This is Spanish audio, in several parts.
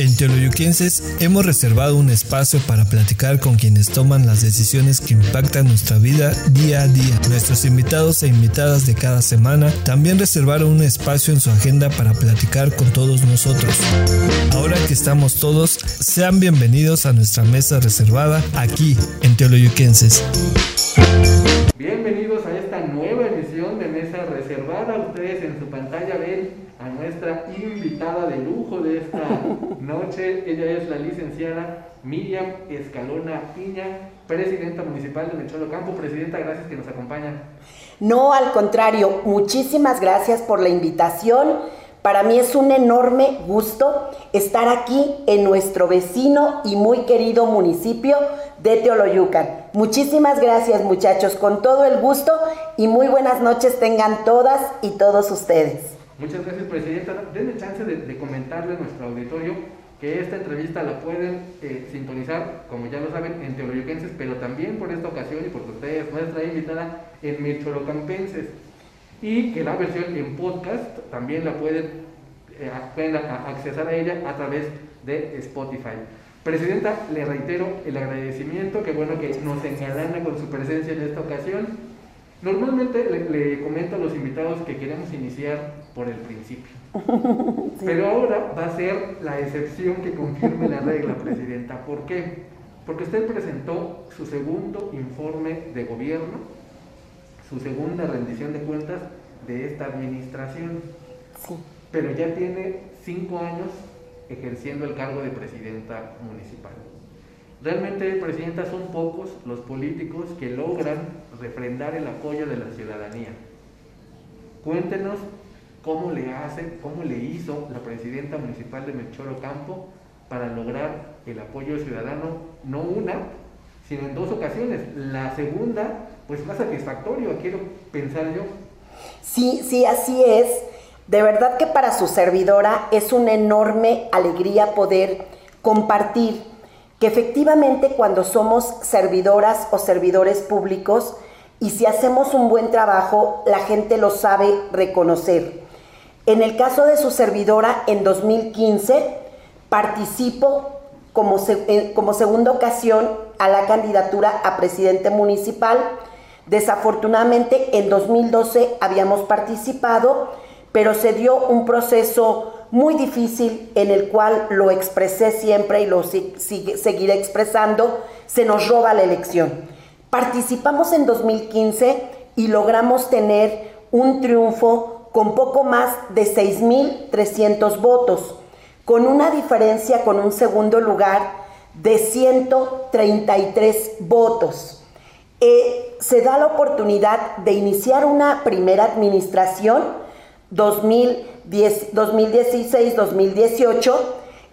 En Teoloyuquenses hemos reservado un espacio para platicar con quienes toman las decisiones que impactan nuestra vida día a día. Nuestros invitados e invitadas de cada semana también reservaron un espacio en su agenda para platicar con todos nosotros. Ahora que estamos todos, sean bienvenidos a nuestra mesa reservada aquí en Teoloyuquenses. Bienvenidos a esta nueva emisión de Mesa Reservada. Ustedes en su pantalla ven a nuestra invitada de lujo de esta noche. Ella es la licenciada Miriam Escalona Piña, presidenta municipal de Mecholo Campo. Presidenta, gracias que nos acompañan. No, al contrario, muchísimas gracias por la invitación. Para mí es un enorme gusto estar aquí en nuestro vecino y muy querido municipio de Teoloyucan. Muchísimas gracias muchachos, con todo el gusto y muy buenas noches tengan todas y todos ustedes. Muchas gracias, Presidenta. Denme chance de, comentarle a nuestro auditorio que esta entrevista la pueden eh, sintonizar, como ya lo saben, en Teoloyuquenses, pero también por esta ocasión y porque ustedes, nuestra invitada, en Mircholocampenses. Y que la versión en podcast también la pueden, eh, pueden accesar a ella a través de Spotify. Presidenta, le reitero el agradecimiento, que bueno que nos engalana con su presencia en esta ocasión Normalmente le, comento a los invitados que queremos iniciar por el principio. Pero ahora va a ser la excepción que confirme la regla, Presidenta. ¿Por qué? Porque usted presentó su segundo informe de gobierno, su segunda rendición de cuentas de esta administración. Sí. Pero ya tiene cinco años ejerciendo el cargo de presidenta municipal. Realmente, Presidenta, son pocos los políticos que logran refrendar el apoyo de la ciudadanía. Cuéntenos cómo le hace, cómo le hizo la presidenta municipal de Melchoro Campo para lograr el apoyo ciudadano, no una, sino en dos ocasiones. La segunda, pues más satisfactorio, quiero pensar yo. Sí, sí, así es. De verdad que para su servidora es una enorme alegría poder compartir que efectivamente cuando somos servidoras o servidores públicos y si hacemos un buen trabajo, la gente lo sabe reconocer. En el caso de su servidora, en 2015, participo como, eh, como segunda ocasión a la candidatura a presidente municipal. Desafortunadamente, en 2012 habíamos participado, pero se dio un proceso muy difícil en el cual lo expresé siempre y lo seguiré expresando, se nos roba la elección. Participamos en 2015 y logramos tener un triunfo con poco más de 6.300 votos, con una diferencia con un segundo lugar de 133 votos. Eh, se da la oportunidad de iniciar una primera administración 2016-2018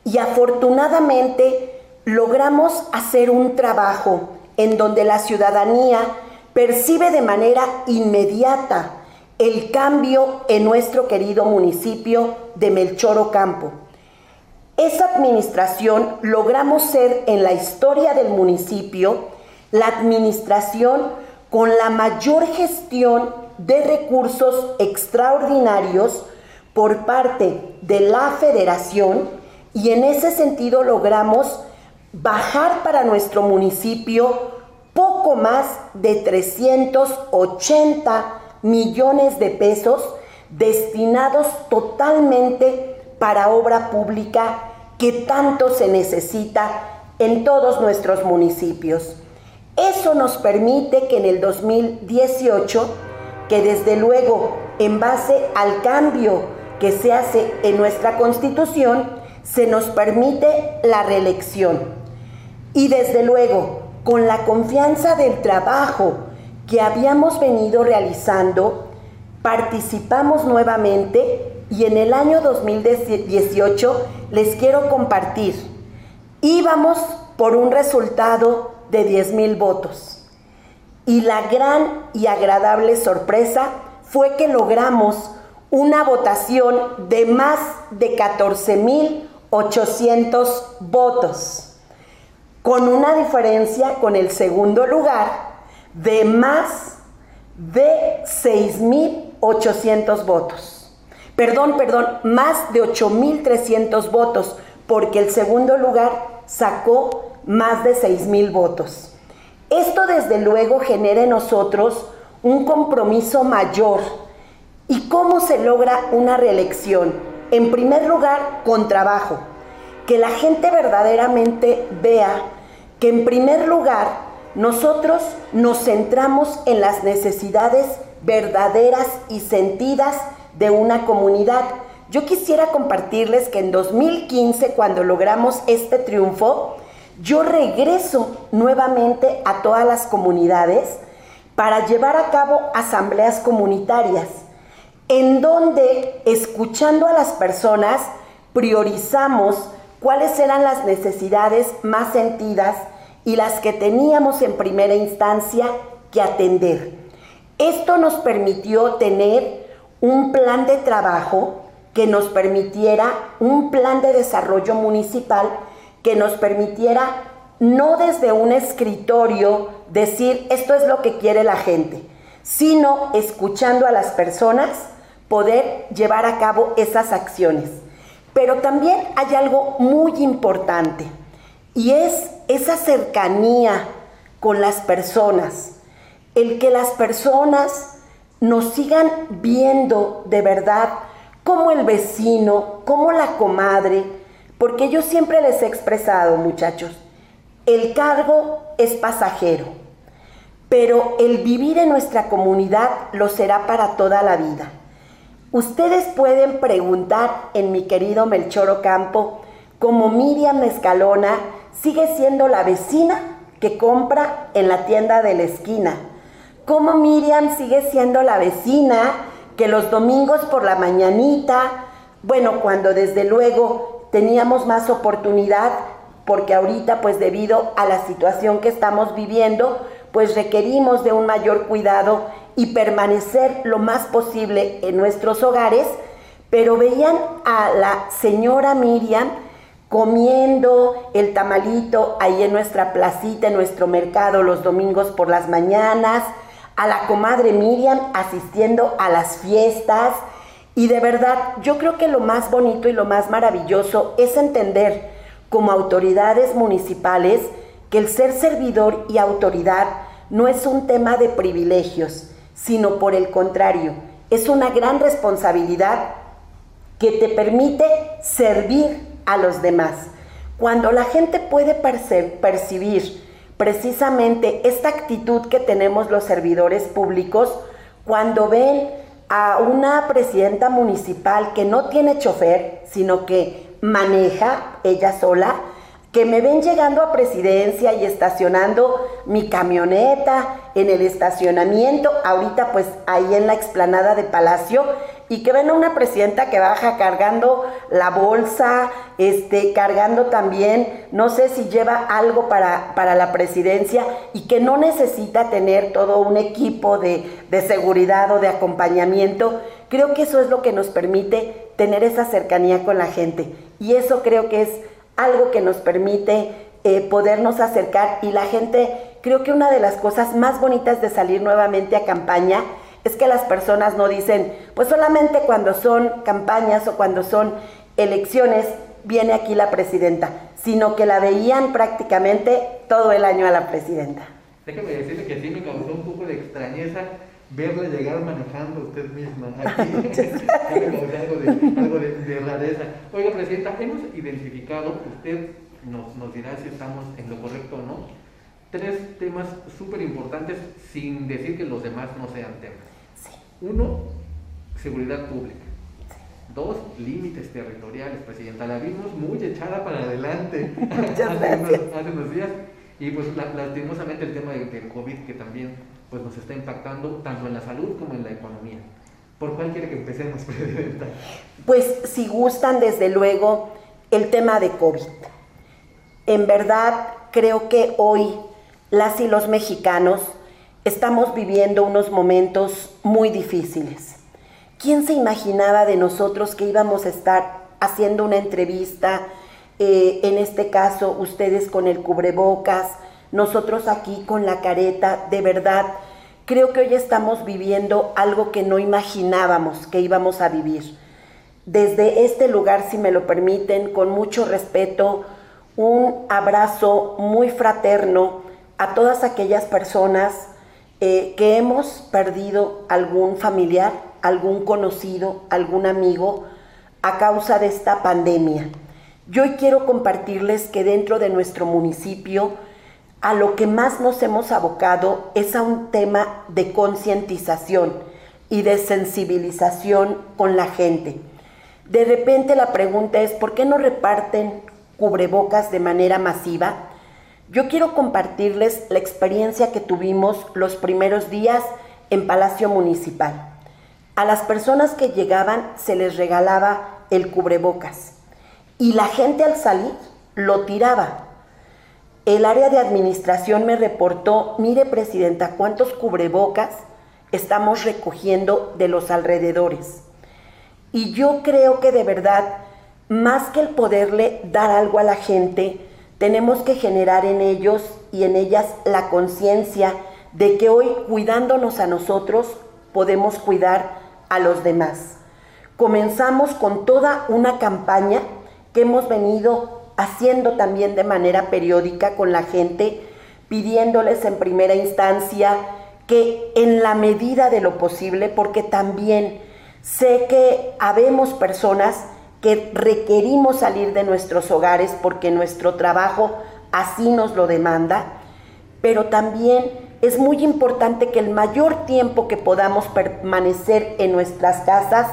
y afortunadamente logramos hacer un trabajo en donde la ciudadanía percibe de manera inmediata el cambio en nuestro querido municipio de Melchoro Campo. Esa administración logramos ser en la historia del municipio la administración con la mayor gestión de recursos extraordinarios por parte de la federación y en ese sentido logramos bajar para nuestro municipio poco más de 380 millones de pesos destinados totalmente para obra pública que tanto se necesita en todos nuestros municipios. Eso nos permite que en el 2018 que desde luego, en base al cambio que se hace en nuestra constitución, se nos permite la reelección. Y desde luego, con la confianza del trabajo que habíamos venido realizando, participamos nuevamente y en el año 2018 les quiero compartir, íbamos por un resultado de 10 mil votos. Y la gran y agradable sorpresa fue que logramos una votación de más de 14.800 votos, con una diferencia con el segundo lugar de más de 6.800 votos. Perdón, perdón, más de 8.300 votos, porque el segundo lugar sacó más de 6 mil votos. Esto desde luego genera en nosotros un compromiso mayor. ¿Y cómo se logra una reelección? En primer lugar, con trabajo. Que la gente verdaderamente vea que en primer lugar nosotros nos centramos en las necesidades verdaderas y sentidas de una comunidad. Yo quisiera compartirles que en 2015, cuando logramos este triunfo, yo regreso nuevamente a todas las comunidades para llevar a cabo asambleas comunitarias, en donde, escuchando a las personas, priorizamos cuáles eran las necesidades más sentidas y las que teníamos en primera instancia que atender. Esto nos permitió tener un plan de trabajo que nos permitiera un plan de desarrollo municipal que nos permitiera no desde un escritorio decir esto es lo que quiere la gente, sino escuchando a las personas poder llevar a cabo esas acciones. Pero también hay algo muy importante y es esa cercanía con las personas, el que las personas nos sigan viendo de verdad como el vecino, como la comadre, porque yo siempre les he expresado, muchachos, el cargo es pasajero, pero el vivir en nuestra comunidad lo será para toda la vida. Ustedes pueden preguntar en mi querido Melchoro Campo, como Miriam Escalona sigue siendo la vecina que compra en la tienda de la esquina, como Miriam sigue siendo la vecina que los domingos por la mañanita, bueno, cuando desde luego teníamos más oportunidad porque ahorita pues debido a la situación que estamos viviendo, pues requerimos de un mayor cuidado y permanecer lo más posible en nuestros hogares, pero veían a la señora Miriam comiendo el tamalito ahí en nuestra placita, en nuestro mercado los domingos por las mañanas, a la comadre Miriam asistiendo a las fiestas, y de verdad, yo creo que lo más bonito y lo más maravilloso es entender como autoridades municipales que el ser servidor y autoridad no es un tema de privilegios, sino por el contrario, es una gran responsabilidad que te permite servir a los demás. Cuando la gente puede percibir precisamente esta actitud que tenemos los servidores públicos, cuando ven a una presidenta municipal que no tiene chofer, sino que maneja ella sola, que me ven llegando a presidencia y estacionando mi camioneta en el estacionamiento, ahorita pues ahí en la explanada de Palacio, y que ven a una presidenta que baja cargando la bolsa, este, cargando también, no sé si lleva algo para, para la presidencia y que no necesita tener todo un equipo de, de seguridad o de acompañamiento. Creo que eso es lo que nos permite tener esa cercanía con la gente y eso creo que es algo que nos permite eh, podernos acercar y la gente, creo que una de las cosas más bonitas de salir nuevamente a campaña es que las personas no dicen, pues solamente cuando son campañas o cuando son elecciones viene aquí la presidenta, sino que la veían prácticamente todo el año a la presidenta. Déjeme decirle que sí me causó un poco de extrañeza verle llegar manejando usted misma aquí. algo, de, algo de, rareza. Oiga, presidenta, hemos identificado, usted nos, nos dirá si estamos en lo correcto o no, tres temas súper importantes sin decir que los demás no sean temas. Uno, seguridad pública. Dos, límites territoriales, Presidenta. La vimos muy echada para adelante hace, unos, días. Y pues lastimosamente el tema del, COVID que también pues, nos está impactando tanto en la salud como en la economía. ¿Por cuál quiere que empecemos, Presidenta? Pues si gustan, desde luego, el tema de COVID. En verdad, creo que hoy las y los mexicanos Estamos viviendo unos momentos muy difíciles. ¿Quién se imaginaba de nosotros que íbamos a estar haciendo una entrevista, eh, en este caso ustedes con el cubrebocas, nosotros aquí con la careta? De verdad, creo que hoy estamos viviendo algo que no imaginábamos que íbamos a vivir. desde este lugar, si me lo permiten, con mucho respeto, un abrazo muy fraterno a todas aquellas personas eh, que hemos perdido algún familiar, algún conocido, algún amigo a causa de esta pandemia. Yo quiero compartirles que dentro de nuestro municipio a lo que más nos hemos abocado es a un tema de concientización y de sensibilización con la gente. De repente la pregunta es, ¿por qué no reparten cubrebocas de manera masiva? Yo quiero compartirles la experiencia que tuvimos los primeros días en Palacio Municipal. A las personas que llegaban se les regalaba el cubrebocas y la gente al salir lo tiraba. El área de administración me reportó, mire presidenta, cuántos cubrebocas estamos recogiendo de los alrededores. Y yo creo que de verdad, más que el poderle dar algo a la gente, tenemos que generar en ellos y en ellas la conciencia de que hoy cuidándonos a nosotros podemos cuidar a los demás. Comenzamos con toda una campaña que hemos venido haciendo también de manera periódica con la gente, pidiéndoles en primera instancia que en la medida de lo posible, porque también sé que habemos personas que requerimos salir de nuestros hogares porque nuestro trabajo así nos lo demanda, pero también es muy importante que el mayor tiempo que podamos permanecer en nuestras casas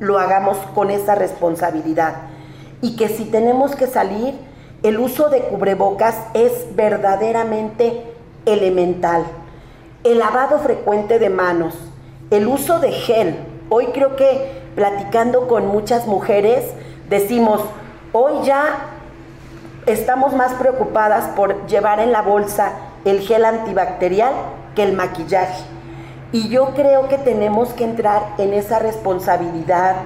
lo hagamos con esa responsabilidad y que si tenemos que salir, el uso de cubrebocas es verdaderamente elemental el lavado frecuente de manos, el uso de gel. Hoy creo que platicando con muchas mujeres decimos, hoy ya estamos más preocupadas por llevar en la bolsa el gel antibacterial que el maquillaje. Y yo creo que tenemos que entrar en esa responsabilidad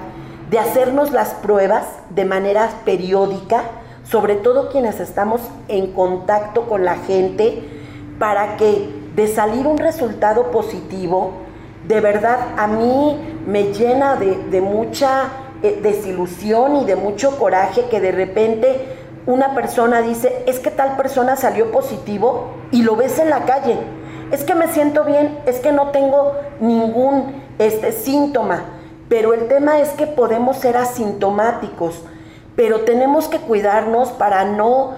de hacernos las pruebas de manera periódica, sobre todo quienes estamos en contacto con la gente, para que de salir un resultado positivo, de verdad a mí me llena de, mucha eh, desilusión y de mucho coraje que de repente una persona dice, es que tal persona salió positivo y lo ves en la calle. Es que me siento bien, es que no tengo ningún este, síntoma. Pero el tema es que podemos ser asintomáticos, pero tenemos que cuidarnos para no,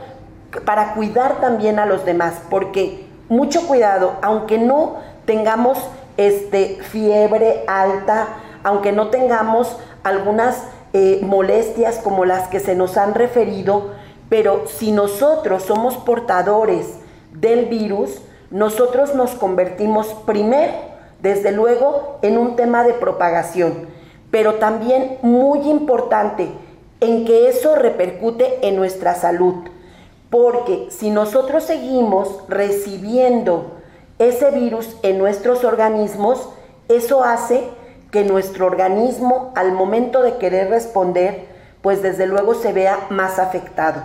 para cuidar también a los demás, porque mucho cuidado, aunque no tengamos este, fiebre alta, aunque no tengamos algunas eh, molestias como las que se nos han referido, pero si nosotros somos portadores del virus, nosotros nos convertimos primero, desde luego, en un tema de propagación, pero también muy importante en que eso repercute en nuestra salud. Porque si nosotros seguimos recibiendo ese virus en nuestros organismos, eso hace que nuestro organismo al momento de querer responder, pues desde luego se vea más afectado.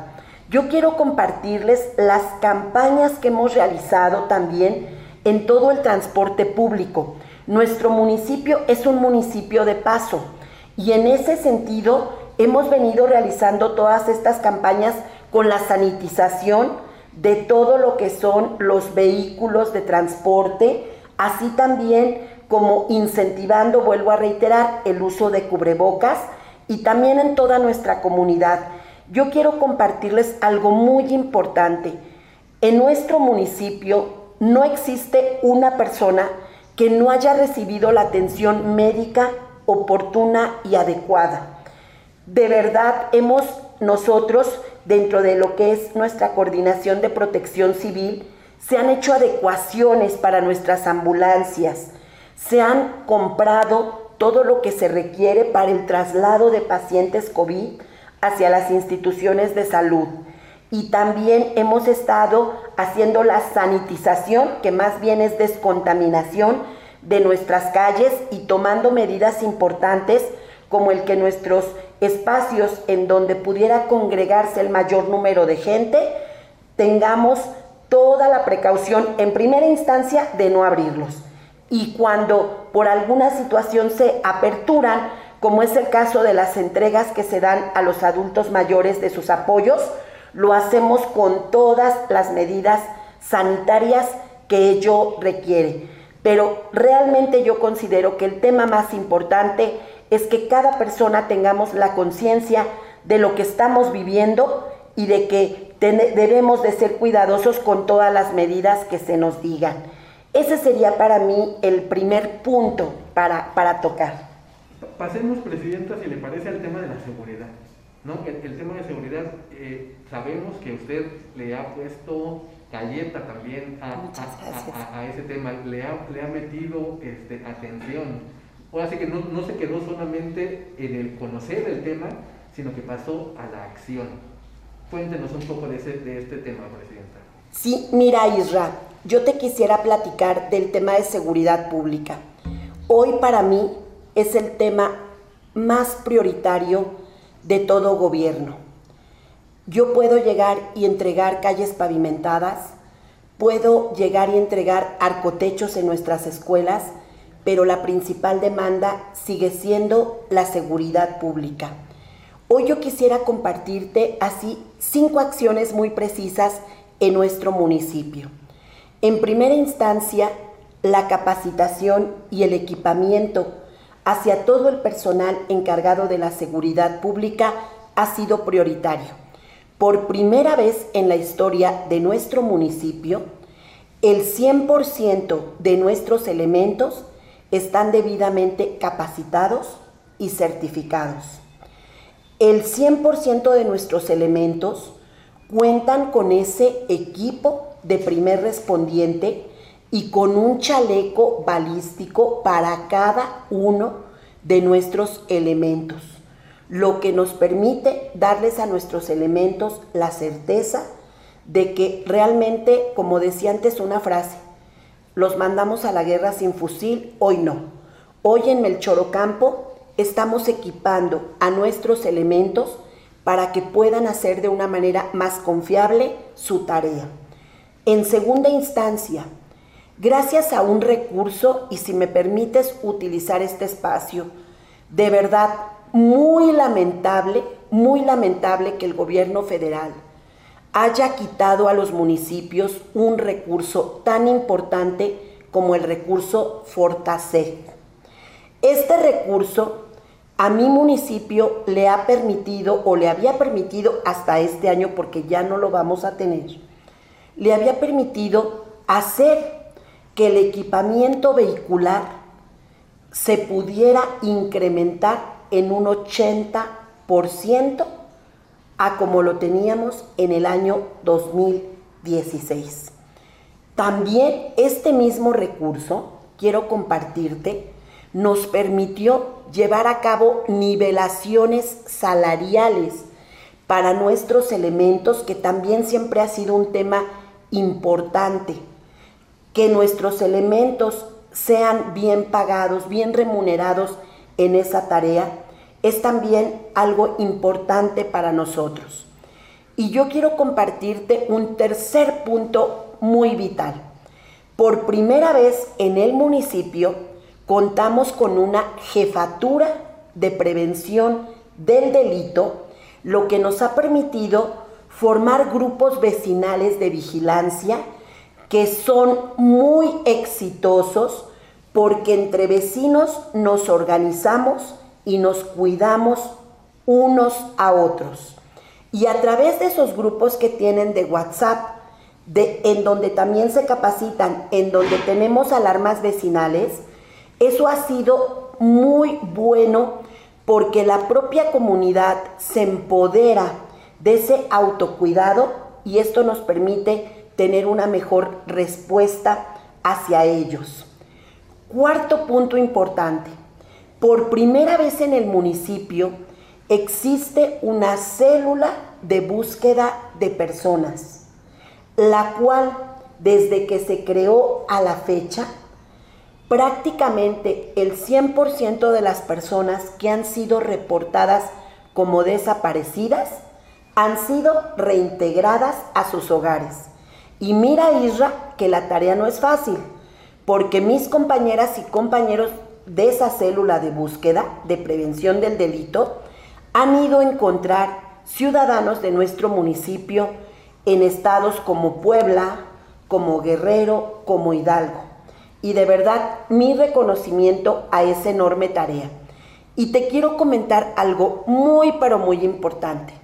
Yo quiero compartirles las campañas que hemos realizado también en todo el transporte público. Nuestro municipio es un municipio de paso y en ese sentido hemos venido realizando todas estas campañas con la sanitización de todo lo que son los vehículos de transporte, así también como incentivando, vuelvo a reiterar, el uso de cubrebocas y también en toda nuestra comunidad. Yo quiero compartirles algo muy importante. En nuestro municipio no existe una persona que no haya recibido la atención médica oportuna y adecuada. De verdad hemos nosotros dentro de lo que es nuestra coordinación de protección civil, se han hecho adecuaciones para nuestras ambulancias, se han comprado todo lo que se requiere para el traslado de pacientes COVID hacia las instituciones de salud. Y también hemos estado haciendo la sanitización, que más bien es descontaminación de nuestras calles y tomando medidas importantes como el que nuestros espacios en donde pudiera congregarse el mayor número de gente, tengamos toda la precaución en primera instancia de no abrirlos. Y cuando por alguna situación se aperturan, como es el caso de las entregas que se dan a los adultos mayores de sus apoyos, lo hacemos con todas las medidas sanitarias que ello requiere. Pero realmente yo considero que el tema más importante es que cada persona tengamos la conciencia de lo que estamos viviendo y de que debemos de ser cuidadosos con todas las medidas que se nos digan. Ese sería para mí el primer punto para, para tocar. Pasemos, Presidenta, si le parece, al tema de la seguridad. ¿no? El, tema de seguridad, eh, sabemos que usted le ha puesto galleta también a, a, ese tema, le ha, le ha metido este, atención. Ahora sí que no, no se quedó solamente en el conocer el tema, sino que pasó a la acción. Cuéntenos un poco de, ese, de este tema, Presidenta. Sí, mira Isra, yo te quisiera platicar del tema de seguridad pública. Hoy para mí es el tema más prioritario de todo gobierno. Yo puedo llegar y entregar calles pavimentadas, puedo llegar y entregar arcotechos en nuestras escuelas, pero la principal demanda sigue siendo la seguridad pública. Hoy yo quisiera compartirte así cinco acciones muy precisas en nuestro municipio. En primera instancia, la capacitación y el equipamiento hacia todo el personal encargado de la seguridad pública ha sido prioritario. Por primera vez en la historia de nuestro municipio, el 100% de nuestros elementos están debidamente capacitados y certificados. El 100% de nuestros elementos cuentan con ese equipo de primer respondiente y con un chaleco balístico para cada uno de nuestros elementos, lo que nos permite darles a nuestros elementos la certeza de que realmente, como decía antes una frase, los mandamos a la guerra sin fusil, hoy no. Hoy en Melchorocampo estamos equipando a nuestros elementos para que puedan hacer de una manera más confiable su tarea. En segunda instancia, gracias a un recurso, y si me permites utilizar este espacio, de verdad muy lamentable, muy lamentable que el gobierno federal haya quitado a los municipios un recurso tan importante como el recurso Fortasec. Este recurso a mi municipio le ha permitido o le había permitido hasta este año porque ya no lo vamos a tener, le había permitido hacer que el equipamiento vehicular se pudiera incrementar en un 80% a como lo teníamos en el año 2016. También este mismo recurso, quiero compartirte, nos permitió llevar a cabo nivelaciones salariales para nuestros elementos, que también siempre ha sido un tema importante, que nuestros elementos sean bien pagados, bien remunerados en esa tarea es también algo importante para nosotros. Y yo quiero compartirte un tercer punto muy vital. Por primera vez en el municipio contamos con una jefatura de prevención del delito, lo que nos ha permitido formar grupos vecinales de vigilancia que son muy exitosos porque entre vecinos nos organizamos y nos cuidamos unos a otros. Y a través de esos grupos que tienen de WhatsApp, de, en donde también se capacitan, en donde tenemos alarmas vecinales, eso ha sido muy bueno porque la propia comunidad se empodera de ese autocuidado y esto nos permite tener una mejor respuesta hacia ellos. Cuarto punto importante, por primera vez en el municipio existe una célula de búsqueda de personas, la cual desde que se creó a la fecha, prácticamente el 100% de las personas que han sido reportadas como desaparecidas han sido reintegradas a sus hogares. Y mira Isra que la tarea no es fácil, porque mis compañeras y compañeros de esa célula de búsqueda de prevención del delito han ido a encontrar ciudadanos de nuestro municipio en estados como Puebla, como Guerrero, como Hidalgo. Y de verdad, mi reconocimiento a esa enorme tarea. Y te quiero comentar algo muy, pero muy importante.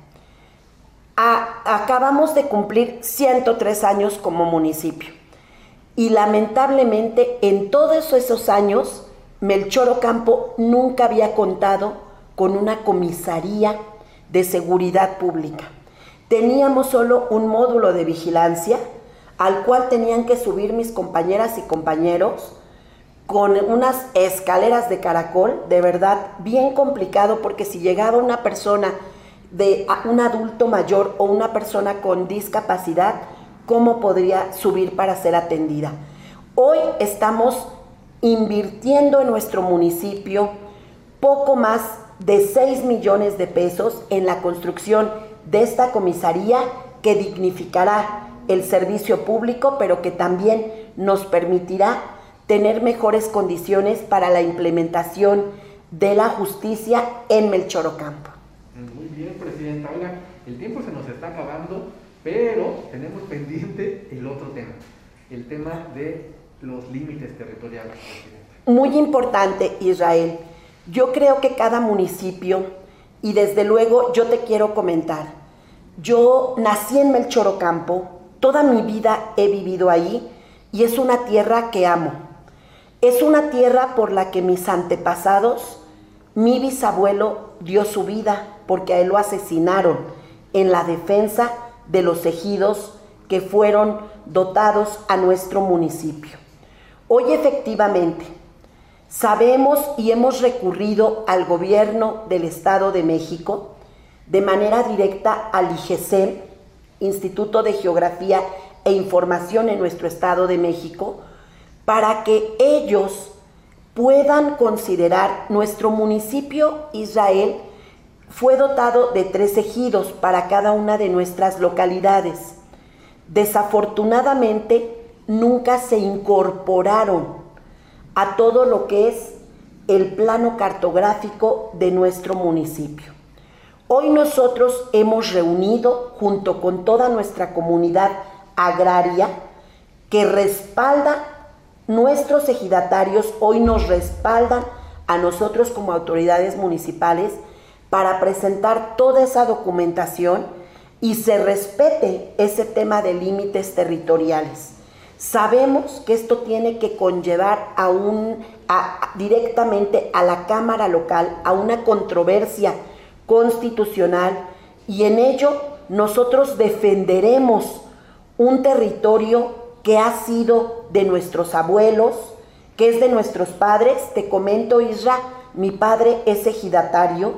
Acabamos de cumplir 103 años como municipio. Y lamentablemente en todos esos años, Melchor Ocampo nunca había contado con una comisaría de seguridad pública. Teníamos solo un módulo de vigilancia al cual tenían que subir mis compañeras y compañeros con unas escaleras de caracol, de verdad bien complicado porque si llegaba una persona de un adulto mayor o una persona con discapacidad, cómo podría subir para ser atendida. Hoy estamos invirtiendo en nuestro municipio poco más de 6 millones de pesos en la construcción de esta comisaría que dignificará el servicio público, pero que también nos permitirá tener mejores condiciones para la implementación de la justicia en Melchorocampo. Bien, Presidenta. Oiga, el tiempo se nos está acabando. Pero tenemos pendiente el otro tema, el tema de los límites territoriales. Muy importante, Israel. Yo creo que cada municipio, y desde luego yo te quiero comentar, yo nací en Melchorocampo, toda mi vida he vivido ahí y es una tierra que amo. Es una tierra por la que mis antepasados, mi bisabuelo dio su vida porque a él lo asesinaron en la defensa de los ejidos que fueron dotados a nuestro municipio. Hoy efectivamente sabemos y hemos recurrido al gobierno del Estado de México de manera directa al IGESEM, Instituto de Geografía e Información en nuestro Estado de México, para que ellos puedan considerar nuestro municipio Israel fue dotado de tres ejidos para cada una de nuestras localidades. Desafortunadamente, nunca se incorporaron a todo lo que es el plano cartográfico de nuestro municipio. Hoy nosotros hemos reunido junto con toda nuestra comunidad agraria que respalda nuestros ejidatarios, hoy nos respaldan a nosotros como autoridades municipales para presentar toda esa documentación y se respete ese tema de límites territoriales. Sabemos que esto tiene que conllevar directamente a la Cámara local, a una controversia constitucional y en ello nosotros defenderemos un territorio que ha sido de nuestros abuelos, que es de nuestros padres. Te comento, Isra, mi padre es ejidatario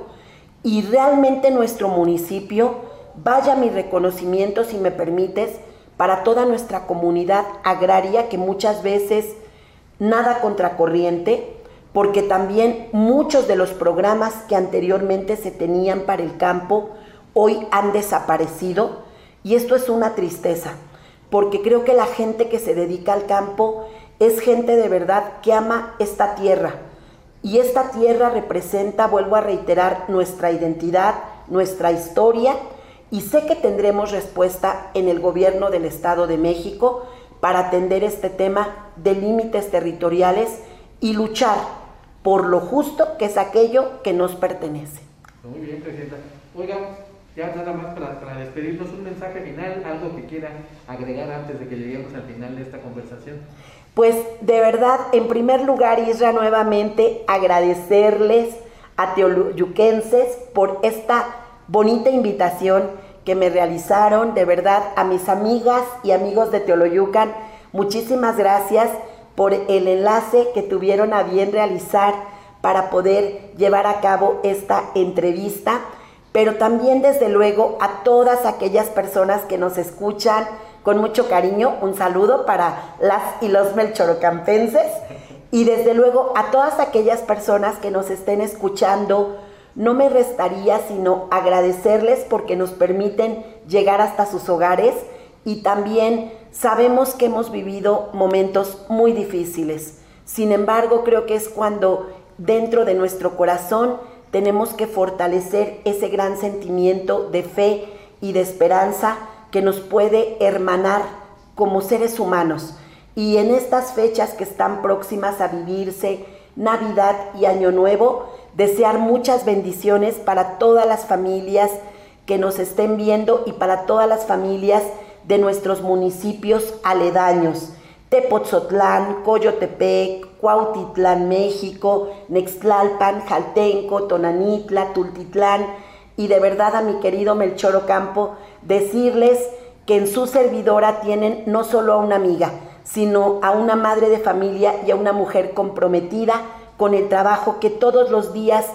y realmente nuestro municipio, vaya mi reconocimiento, si me permites, para toda nuestra comunidad agraria que muchas veces nada contracorriente, porque también muchos de los programas que anteriormente se tenían para el campo hoy han desaparecido y esto es una tristeza, porque creo que la gente que se dedica al campo es gente de verdad que ama esta tierra, y esta tierra representa, vuelvo a reiterar, nuestra identidad, nuestra historia, y sé que tendremos respuesta en el gobierno del Estado de México para atender este tema de límites territoriales y luchar por lo justo que es aquello que nos pertenece. Muy bien, Presidenta. Oiga, ya nada más para, despedirnos, un mensaje final, algo que quiera agregar antes de que lleguemos al final de esta conversación. Pues de verdad, en primer lugar, Isra, nuevamente agradecerles a teoluyuquenses por esta bonita invitación que me realizaron, de verdad, a mis amigas y amigos de Teoloyucan, muchísimas gracias por el enlace que tuvieron a bien realizar para poder llevar a cabo esta entrevista, pero también desde luego a todas aquellas personas que nos escuchan, con mucho cariño, un saludo para las y los melchorocampenses y desde luego a todas aquellas personas que nos estén escuchando. No me restaría sino agradecerles porque nos permiten llegar hasta sus hogares y también sabemos que hemos vivido momentos muy difíciles. Sin embargo, creo que es cuando dentro de nuestro corazón tenemos que fortalecer ese gran sentimiento de fe y de esperanza que nos puede hermanar como seres humanos. Y en estas fechas que están próximas a vivirse, Navidad y Año Nuevo, desear muchas bendiciones para todas las familias que nos estén viendo y para todas las familias de nuestros municipios aledaños. Tepotzotlán, Coyotepec, Cuautitlán, México, Nextlalpan, Jaltenco, Tonanitla, Tultitlán y de verdad a mi querido Melchoro Campo decirles que en su servidora tienen no solo a una amiga, sino a una madre de familia y a una mujer comprometida con el trabajo que todos los días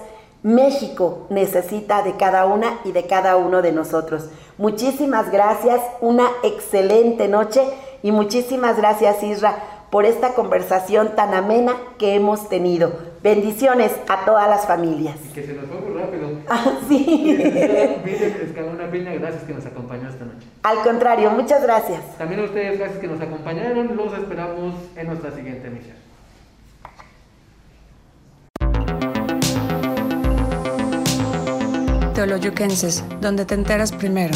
México necesita de cada una y de cada uno de nosotros. Muchísimas gracias, una excelente noche y muchísimas gracias Isra por esta conversación tan amena que hemos tenido. Bendiciones a todas las familias. Y que se nos fue muy rápido. Ah, sí. Escalona Peña, gracias que nos acompañó esta noche. Al contrario, muchas gracias. También a ustedes, gracias que nos acompañaron. Los esperamos en nuestra siguiente emisión. Teoloyuquenses, donde te enteras primero.